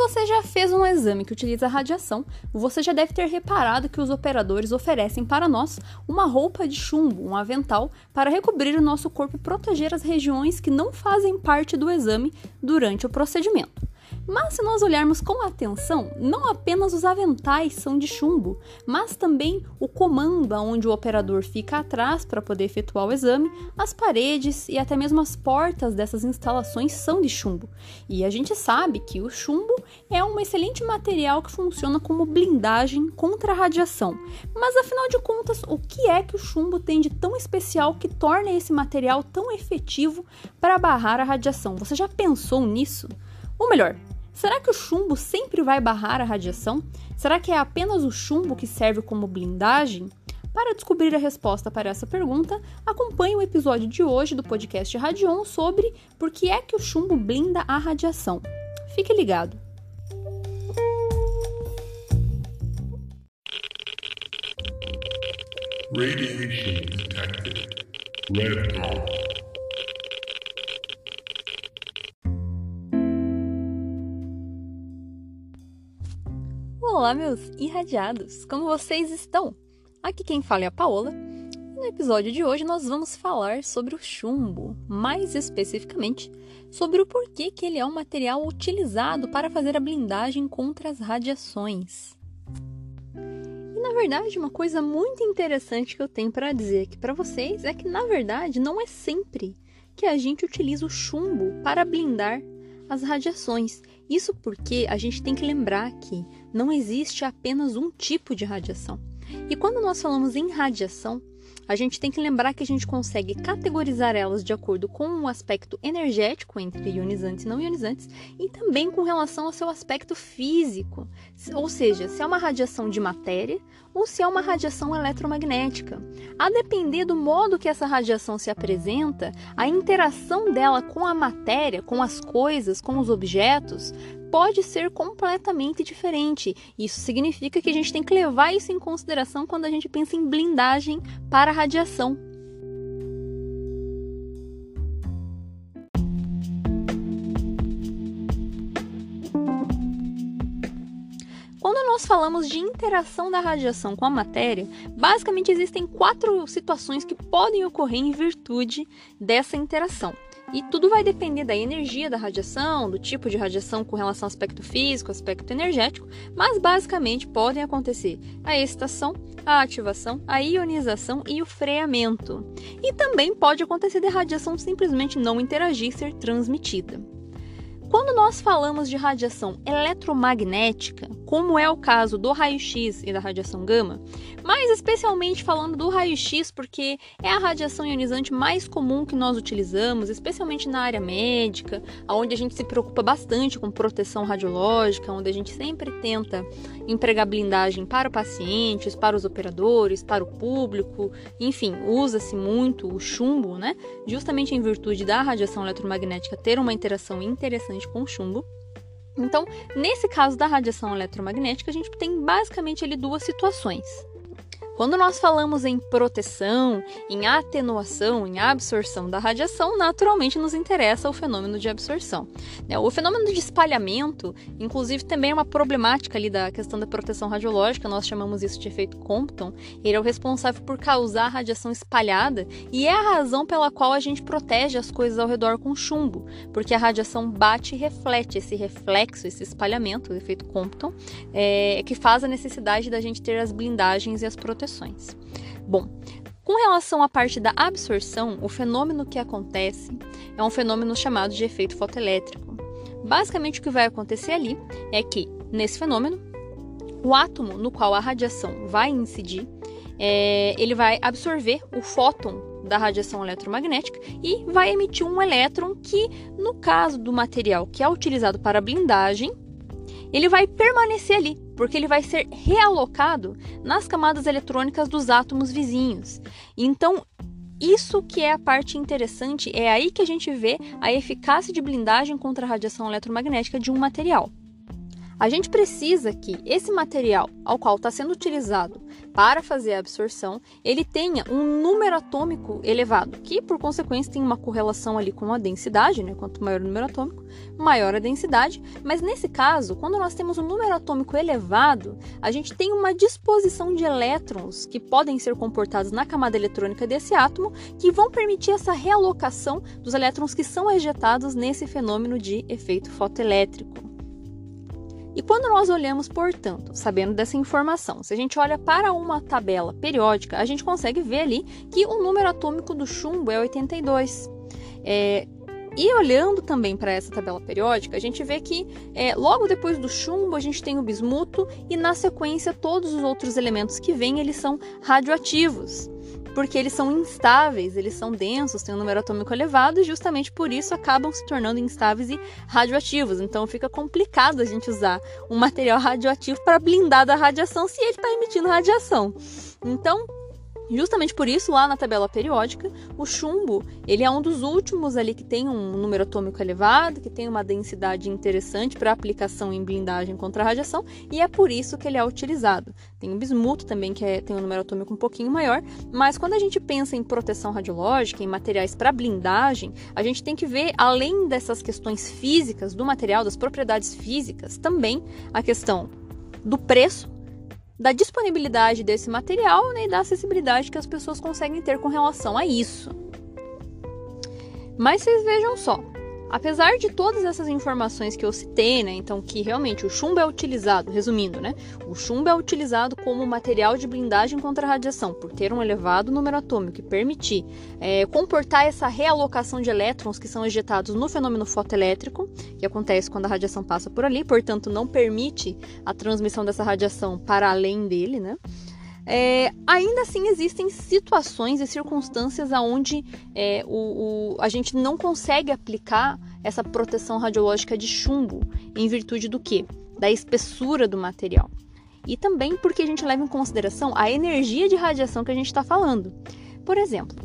você já fez um exame que utiliza radiação, você já deve ter reparado que os operadores oferecem para nós uma roupa de chumbo, um avental, para recobrir o nosso corpo e proteger as regiões que não fazem parte do exame durante o procedimento. Mas se nós olharmos com atenção, não apenas os aventais são de chumbo, mas também o comando onde o operador fica atrás para poder efetuar o exame, as paredes e até mesmo as portas dessas instalações são de chumbo. E a gente sabe que o chumbo é um excelente material que funciona como blindagem contra a radiação. Mas afinal de contas, o que é que o chumbo tem de tão especial que torna esse material tão efetivo para barrar a radiação? Você já pensou nisso? Ou melhor, será que o chumbo sempre vai barrar a radiação? Será que é apenas o chumbo que serve como blindagem? Para descobrir a resposta para essa pergunta, acompanhe o episódio de hoje do podcast Radion sobre por que é que o chumbo blinda a radiação. Fique ligado! Radiation detected. Red. Olá, meus irradiados! Como vocês estão? Aqui quem fala é a Paola. No episódio de hoje nós vamos falar sobre o chumbo, mais especificamente sobre o porquê que ele é um material utilizado para fazer a blindagem contra as radiações. E na verdade, uma coisa muito interessante que eu tenho para dizer aqui para vocês é que na verdade não é sempre que a gente utiliza o chumbo para blindar as radiações. Isso porque a gente tem que lembrar que não existe apenas um tipo de radiação. E quando nós falamos em radiação, a gente tem que lembrar que a gente consegue categorizar elas de acordo com o aspecto energético entre ionizantes e não ionizantes e também com relação ao seu aspecto físico, ou seja, se é uma radiação de matéria ou se é uma radiação eletromagnética. A depender do modo que essa radiação se apresenta, a interação dela com a matéria, com as coisas, com os objetos, pode ser completamente diferente. Isso significa que a gente tem que levar isso em consideração quando a gente pensa em blindagem para radiação. Nós falamos de interação da radiação com a matéria, basicamente existem quatro situações que podem ocorrer em virtude dessa interação. E tudo vai depender da energia da radiação, do tipo de radiação com relação ao aspecto físico, aspecto energético, mas basicamente podem acontecer a excitação, a ativação, a ionização e o freamento. E também pode acontecer de radiação simplesmente não interagir e ser transmitida. Quando nós falamos de radiação eletromagnética, como é o caso do raio-x e da radiação gama, mas especialmente falando do raio-x, porque é a radiação ionizante mais comum que nós utilizamos, especialmente na área médica, onde a gente se preocupa bastante com proteção radiológica, onde a gente sempre tenta empregar blindagem para os pacientes, para os operadores, para o público, enfim, usa-se muito o chumbo, né? Justamente em virtude da radiação eletromagnética ter uma interação interessante com chumbo. Então, nesse caso da radiação eletromagnética, a gente tem basicamente ali duas situações. Quando nós falamos em proteção, em atenuação, em absorção da radiação, naturalmente nos interessa o fenômeno de absorção. Né? O fenômeno de espalhamento, inclusive, também é uma problemática ali da questão da proteção radiológica, nós chamamos isso de efeito Compton. Ele é o responsável por causar radiação espalhada e é a razão pela qual a gente protege as coisas ao redor com chumbo, porque a radiação bate e reflete esse reflexo, esse espalhamento, o efeito Compton, é, que faz a necessidade da gente ter as blindagens e as proteções Bom, com relação à parte da absorção, o fenômeno que acontece é um fenômeno chamado de efeito fotoelétrico. Basicamente, o que vai acontecer ali é que, nesse fenômeno, o átomo no qual a radiação vai incidir, é, ele vai absorver o fóton da radiação eletromagnética e vai emitir um elétron que, no caso do material que é utilizado para blindagem, ele vai permanecer ali, porque ele vai ser realocado nas camadas eletrônicas dos átomos vizinhos. Então, isso que é a parte interessante, é aí que a gente vê a eficácia de blindagem contra a radiação eletromagnética de um material. A gente precisa que esse material ao qual está sendo utilizado para fazer a absorção, ele tenha um número atômico elevado, que por consequência tem uma correlação ali com a densidade, né? Quanto maior o número atômico, maior a densidade. Mas nesse caso, quando nós temos um número atômico elevado, a gente tem uma disposição de elétrons que podem ser comportados na camada eletrônica desse átomo, que vão permitir essa realocação dos elétrons que são ejetados nesse fenômeno de efeito fotoelétrico. E quando nós olhamos, portanto, sabendo dessa informação, se a gente olha para uma tabela periódica, a gente consegue ver ali que o número atômico do chumbo é 82. É, e olhando também para essa tabela periódica, a gente vê que é, logo depois do chumbo a gente tem o bismuto e na sequência todos os outros elementos que vêm eles são radioativos porque eles são instáveis, eles são densos, têm um número atômico elevado e justamente por isso acabam se tornando instáveis e radioativos. Então fica complicado a gente usar um material radioativo para blindar da radiação se ele está emitindo radiação. Então, Justamente por isso, lá na tabela periódica, o chumbo ele é um dos últimos ali que tem um número atômico elevado, que tem uma densidade interessante para aplicação em blindagem contra a radiação, e é por isso que ele é utilizado. Tem o bismuto também, que é, tem um número atômico um pouquinho maior, mas quando a gente pensa em proteção radiológica, em materiais para blindagem, a gente tem que ver, além dessas questões físicas do material, das propriedades físicas, também a questão do preço da disponibilidade desse material né, e da acessibilidade que as pessoas conseguem ter com relação a isso. Mas vocês vejam só, Apesar de todas essas informações que eu citei, né, então que realmente o chumbo é utilizado, resumindo, né, o chumbo é utilizado como material de blindagem contra a radiação, por ter um elevado número atômico e permitir é, comportar essa realocação de elétrons que são ejetados no fenômeno fotoelétrico, que acontece quando a radiação passa por ali, portanto não permite a transmissão dessa radiação para além dele, né? É, ainda assim existem situações e circunstâncias onde é, o, o, a gente não consegue aplicar essa proteção radiológica de chumbo em virtude do que? Da espessura do material. E também porque a gente leva em consideração a energia de radiação que a gente está falando. Por exemplo,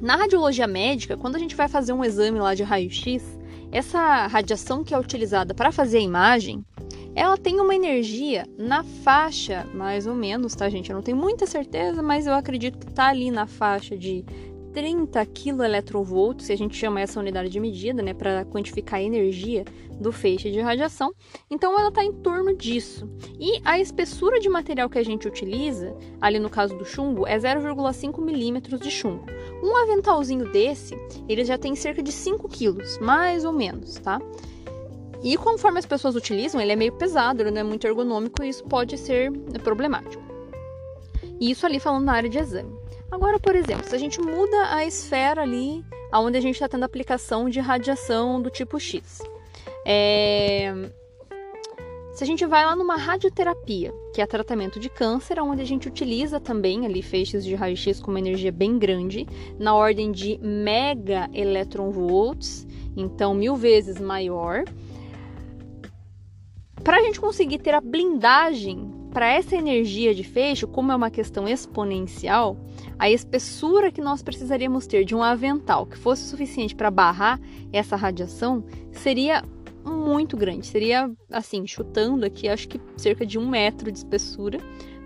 na radiologia médica, quando a gente vai fazer um exame lá de raio-x, essa radiação que é utilizada para fazer a imagem, ela tem uma energia na faixa, mais ou menos, tá, gente? Eu não tenho muita certeza, mas eu acredito que tá ali na faixa de 30 kV, se a gente chama essa unidade de medida, né, para quantificar a energia do feixe de radiação. Então ela está em torno disso. E a espessura de material que a gente utiliza, ali no caso do chumbo, é 0,5 milímetros de chumbo. Um aventalzinho desse, ele já tem cerca de 5 quilos, mais ou menos, tá? E conforme as pessoas utilizam, ele é meio pesado, ele não é muito ergonômico e isso pode ser problemático. E isso ali falando na área de exame. Agora, por exemplo, se a gente muda a esfera ali, onde a gente está tendo aplicação de radiação do tipo X. É... Se a gente vai lá numa radioterapia, que é tratamento de câncer, onde a gente utiliza também ali feixes de raio-x com uma energia bem grande, na ordem de mega electronvolts, então mil vezes maior, para a gente conseguir ter a blindagem para essa energia de fecho, como é uma questão exponencial, a espessura que nós precisaríamos ter de um avental que fosse suficiente para barrar essa radiação seria muito grande. Seria, assim, chutando aqui, acho que cerca de um metro de espessura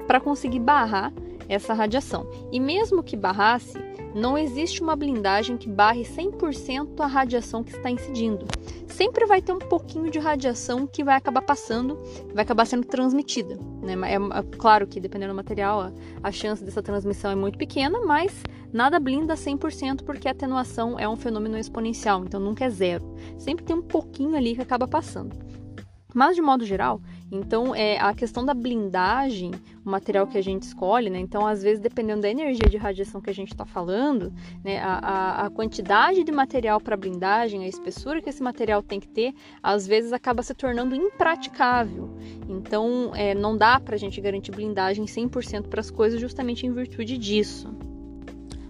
para conseguir barrar essa radiação. E mesmo que barrasse, não existe uma blindagem que barre 100% a radiação que está incidindo. Sempre vai ter um pouquinho de radiação que vai acabar passando, vai acabar sendo transmitida. Né? É, é, claro que, dependendo do material, a, a chance dessa transmissão é muito pequena, mas nada blinda 100% porque a atenuação é um fenômeno exponencial, então nunca é zero. Sempre tem um pouquinho ali que acaba passando. Mas, de modo geral, então é a questão da blindagem, o material que a gente escolhe, né? Então, às vezes, dependendo da energia de radiação que a gente está falando, né? A, a, a, quantidade de material para blindagem, a espessura que esse material tem que ter, às vezes acaba se tornando impraticável. Então, é, não dá para a gente garantir blindagem 100% para as coisas justamente em virtude disso.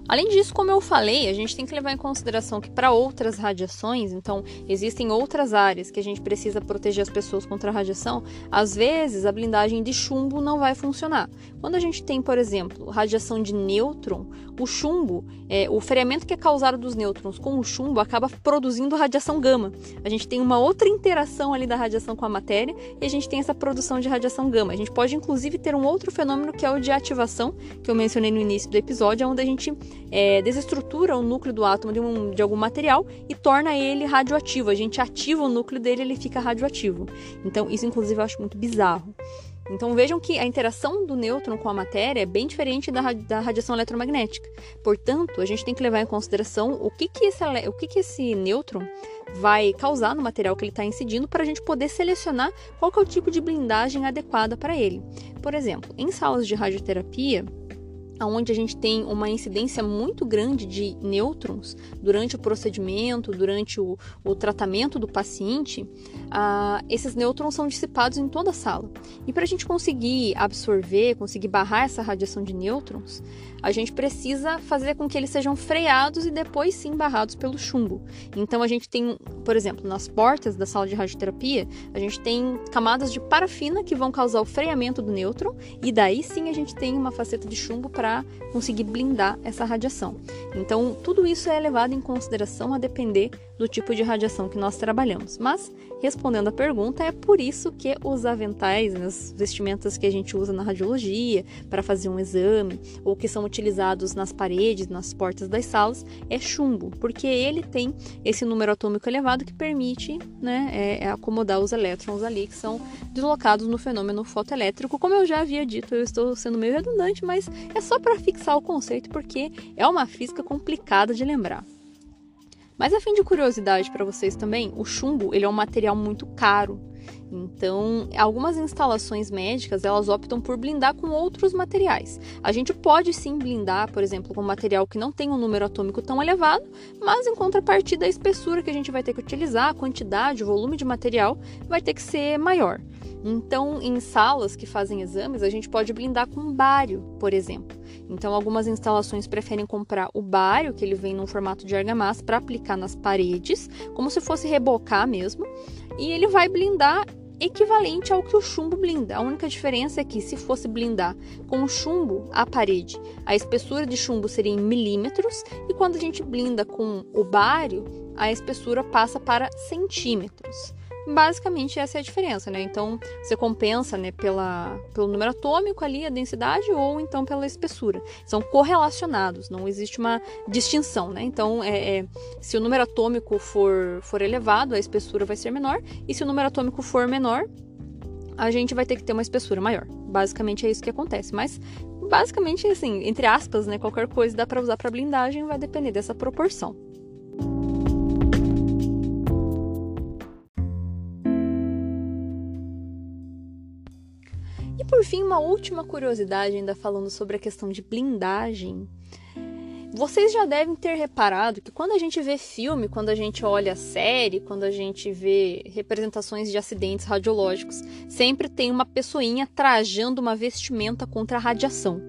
Além disso, como eu falei, a gente tem que levar em consideração que para outras radiações, então existem outras áreas que a gente precisa proteger as pessoas contra a radiação, às vezes a blindagem de chumbo não vai funcionar. Quando a gente tem, por exemplo, radiação de nêutron, o chumbo, é, o freamento que é causado dos nêutrons com o chumbo acaba produzindo radiação gama. A gente tem uma outra interação ali da radiação com a matéria e a gente tem essa produção de radiação gama. A gente pode inclusive ter um outro fenômeno que é o de ativação, que eu mencionei no início do episódio, onde a gente é, desestrutura o núcleo do átomo de, um, de algum material e torna ele radioativo. A gente ativa o núcleo dele ele fica radioativo. Então, isso inclusive eu acho muito bizarro. Então vejam que a interação do nêutron com a matéria é bem diferente da, da radiação eletromagnética. Portanto, a gente tem que levar em consideração o que, que, esse, o que, que esse nêutron vai causar no material que ele está incidindo para a gente poder selecionar qual é o tipo de blindagem adequada para ele. Por exemplo, em salas de radioterapia, onde a gente tem uma incidência muito grande de nêutrons durante o procedimento, durante o, o tratamento do paciente, uh, esses nêutrons são dissipados em toda a sala. E para a gente conseguir absorver, conseguir barrar essa radiação de nêutrons, a gente precisa fazer com que eles sejam freados e depois sim barrados pelo chumbo. Então a gente tem, por exemplo, nas portas da sala de radioterapia, a gente tem camadas de parafina que vão causar o freamento do nêutron e daí sim a gente tem uma faceta de chumbo para conseguir blindar essa radiação. Então tudo isso é levado em consideração a depender do tipo de radiação que nós trabalhamos. Mas, respondendo à pergunta, é por isso que os aventais, as vestimentas que a gente usa na radiologia para fazer um exame, ou que são utilizados nas paredes, nas portas das salas, é chumbo, porque ele tem esse número atômico elevado que permite né, é, é acomodar os elétrons ali que são deslocados no fenômeno fotoelétrico. Como eu já havia dito, eu estou sendo meio redundante, mas é só para fixar o conceito, porque é uma física complicada de lembrar. Mas a fim de curiosidade para vocês também, o chumbo ele é um material muito caro. Então, algumas instalações médicas elas optam por blindar com outros materiais. A gente pode sim blindar, por exemplo, com material que não tem um número atômico tão elevado, mas em contrapartida a espessura que a gente vai ter que utilizar, a quantidade, o volume de material vai ter que ser maior. Então, em salas que fazem exames, a gente pode blindar com bário, por exemplo. Então, algumas instalações preferem comprar o bário, que ele vem num formato de argamassa, para aplicar nas paredes, como se fosse rebocar mesmo, e ele vai blindar equivalente ao que o chumbo blinda. A única diferença é que se fosse blindar com chumbo a parede, a espessura de chumbo seria em milímetros, e quando a gente blinda com o bário, a espessura passa para centímetros. Basicamente essa é a diferença, né? Então você compensa, né, pela, pelo número atômico ali, a densidade, ou então pela espessura. São correlacionados, não existe uma distinção, né? Então, é, é, se o número atômico for, for elevado, a espessura vai ser menor, e se o número atômico for menor, a gente vai ter que ter uma espessura maior. Basicamente é isso que acontece. Mas basicamente assim, entre aspas, né, qualquer coisa dá para usar para blindagem, vai depender dessa proporção. Por fim, uma última curiosidade, ainda falando sobre a questão de blindagem. Vocês já devem ter reparado que quando a gente vê filme, quando a gente olha série, quando a gente vê representações de acidentes radiológicos, sempre tem uma pessoinha trajando uma vestimenta contra a radiação.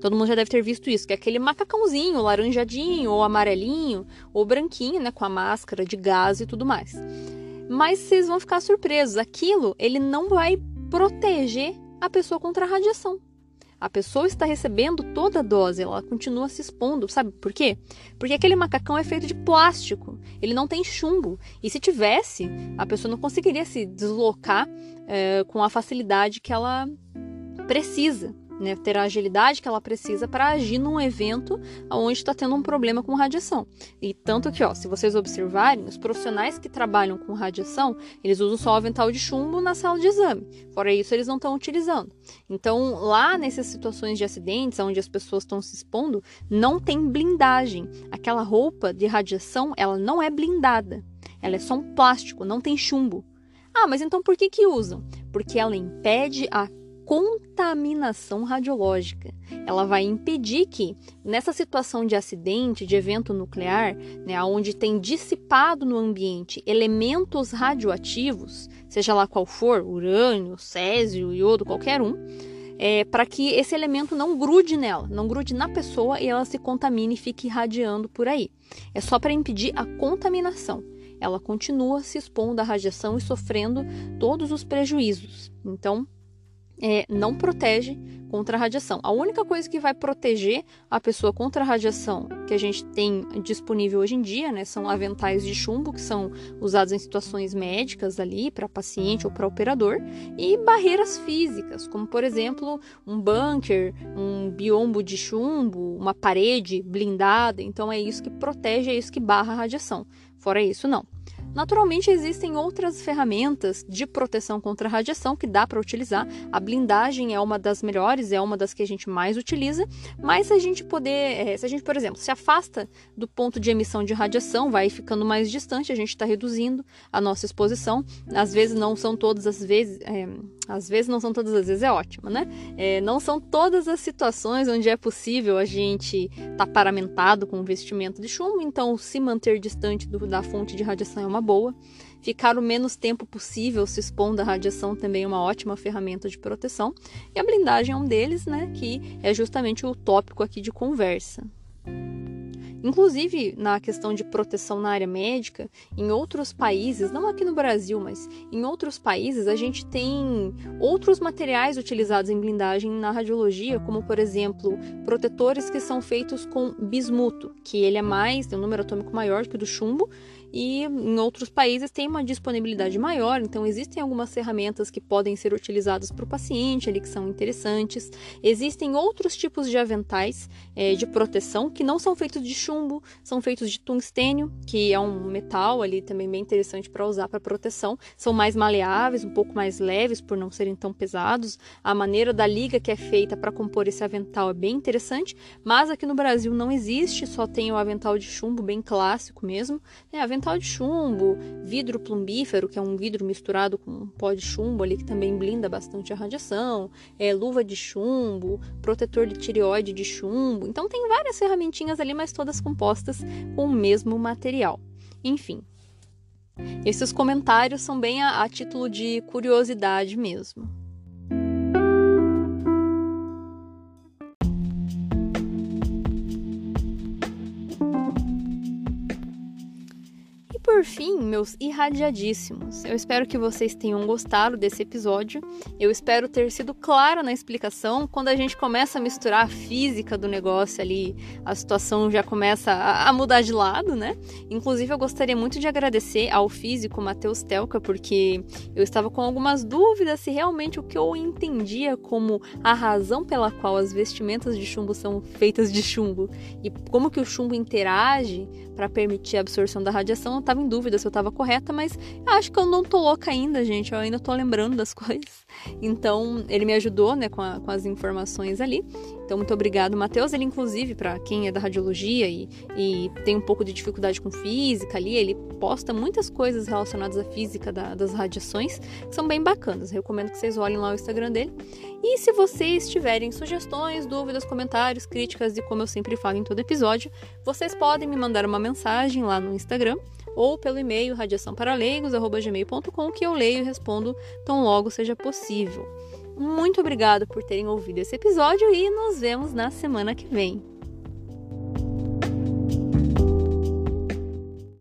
Todo mundo já deve ter visto isso, que é aquele macacãozinho, laranjadinho, ou amarelinho, ou branquinho, né, com a máscara de gás e tudo mais. Mas vocês vão ficar surpresos, aquilo ele não vai proteger a pessoa contra a radiação. A pessoa está recebendo toda a dose, ela continua se expondo. Sabe por quê? Porque aquele macacão é feito de plástico, ele não tem chumbo. E se tivesse, a pessoa não conseguiria se deslocar é, com a facilidade que ela precisa né, ter a agilidade que ela precisa para agir num evento onde está tendo um problema com radiação. E tanto que, ó, se vocês observarem, os profissionais que trabalham com radiação, eles usam só o avental de chumbo na sala de exame. Fora isso, eles não estão utilizando. Então, lá nessas situações de acidentes, onde as pessoas estão se expondo, não tem blindagem. Aquela roupa de radiação, ela não é blindada. Ela é só um plástico, não tem chumbo. Ah, mas então por que que usam? Porque ela impede a contaminação radiológica. Ela vai impedir que, nessa situação de acidente, de evento nuclear, né, onde tem dissipado no ambiente elementos radioativos, seja lá qual for, urânio, césio, iodo, qualquer um, é, para que esse elemento não grude nela, não grude na pessoa e ela se contamine e fique irradiando por aí. É só para impedir a contaminação. Ela continua se expondo à radiação e sofrendo todos os prejuízos. Então, é, não protege contra a radiação. A única coisa que vai proteger a pessoa contra a radiação que a gente tem disponível hoje em dia, né, são aventais de chumbo que são usados em situações médicas ali para paciente ou para operador e barreiras físicas, como por exemplo um bunker, um biombo de chumbo, uma parede blindada. Então é isso que protege, é isso que barra a radiação. Fora isso, não. Naturalmente, existem outras ferramentas de proteção contra a radiação que dá para utilizar. A blindagem é uma das melhores, é uma das que a gente mais utiliza, mas se a gente poder, é, se a gente, por exemplo, se afasta do ponto de emissão de radiação, vai ficando mais distante, a gente está reduzindo a nossa exposição. Às vezes não são todas as vezes, é, às vezes não são todas as vezes, é ótimo, né? É, não são todas as situações onde é possível a gente estar tá paramentado com vestimento de chumbo, então se manter distante do, da fonte de radiação é uma boa. Ficar o menos tempo possível se expondo à radiação também é uma ótima ferramenta de proteção. E a blindagem é um deles, né? Que é justamente o tópico aqui de conversa. Inclusive, na questão de proteção na área médica, em outros países, não aqui no Brasil, mas em outros países, a gente tem outros materiais utilizados em blindagem na radiologia, como por exemplo, protetores que são feitos com bismuto, que ele é mais, tem um número atômico maior que o do chumbo, e em outros países tem uma disponibilidade maior, então existem algumas ferramentas que podem ser utilizadas para o paciente ali que são interessantes. Existem outros tipos de aventais é, de proteção que não são feitos de chumbo, são feitos de tungstênio, que é um metal ali também bem interessante para usar para proteção. São mais maleáveis, um pouco mais leves por não serem tão pesados. A maneira da liga que é feita para compor esse avental é bem interessante, mas aqui no Brasil não existe, só tem o avental de chumbo bem clássico mesmo. É, avental de chumbo, vidro plumbífero, que é um vidro misturado com pó de chumbo ali que também blinda bastante a radiação, é, luva de chumbo, protetor de tireoide de chumbo. Então tem várias ferramentinhas ali, mas todas compostas com o mesmo material. Enfim, esses comentários são bem a, a título de curiosidade mesmo. Por fim, meus irradiadíssimos, eu espero que vocês tenham gostado desse episódio. Eu espero ter sido clara na explicação. Quando a gente começa a misturar a física do negócio ali, a situação já começa a, mudar de lado, né? Inclusive, eu gostaria muito de agradecer ao físico Matheus Telka, porque eu estava com algumas dúvidas se realmente o que eu entendia como a razão pela qual as vestimentas de chumbo são feitas de chumbo e como que o chumbo interage para permitir a absorção da radiação, eu estava em dúvida se eu estava correta, mas acho que eu não tô louca ainda, gente. Eu ainda tô lembrando das coisas. Então, ele me ajudou, né, com, a, com as informações ali. Então, muito obrigado, Matheus. Ele, inclusive, para quem é da radiologia e, e, tem um pouco de dificuldade com física ali, ele posta muitas coisas relacionadas à física da, das radiações, que são bem bacanas. Recomendo que vocês olhem lá o Instagram dele. E se vocês tiverem sugestões, dúvidas, comentários, críticas e como eu sempre falo em todo episódio, vocês podem me mandar uma mensagem lá no Instagram ou pelo e-mail radiaçãoparaleigos.gmail.com que eu leio e respondo tão logo seja possível. Muito obrigada por terem ouvido esse episódio e nos vemos na semana que vem.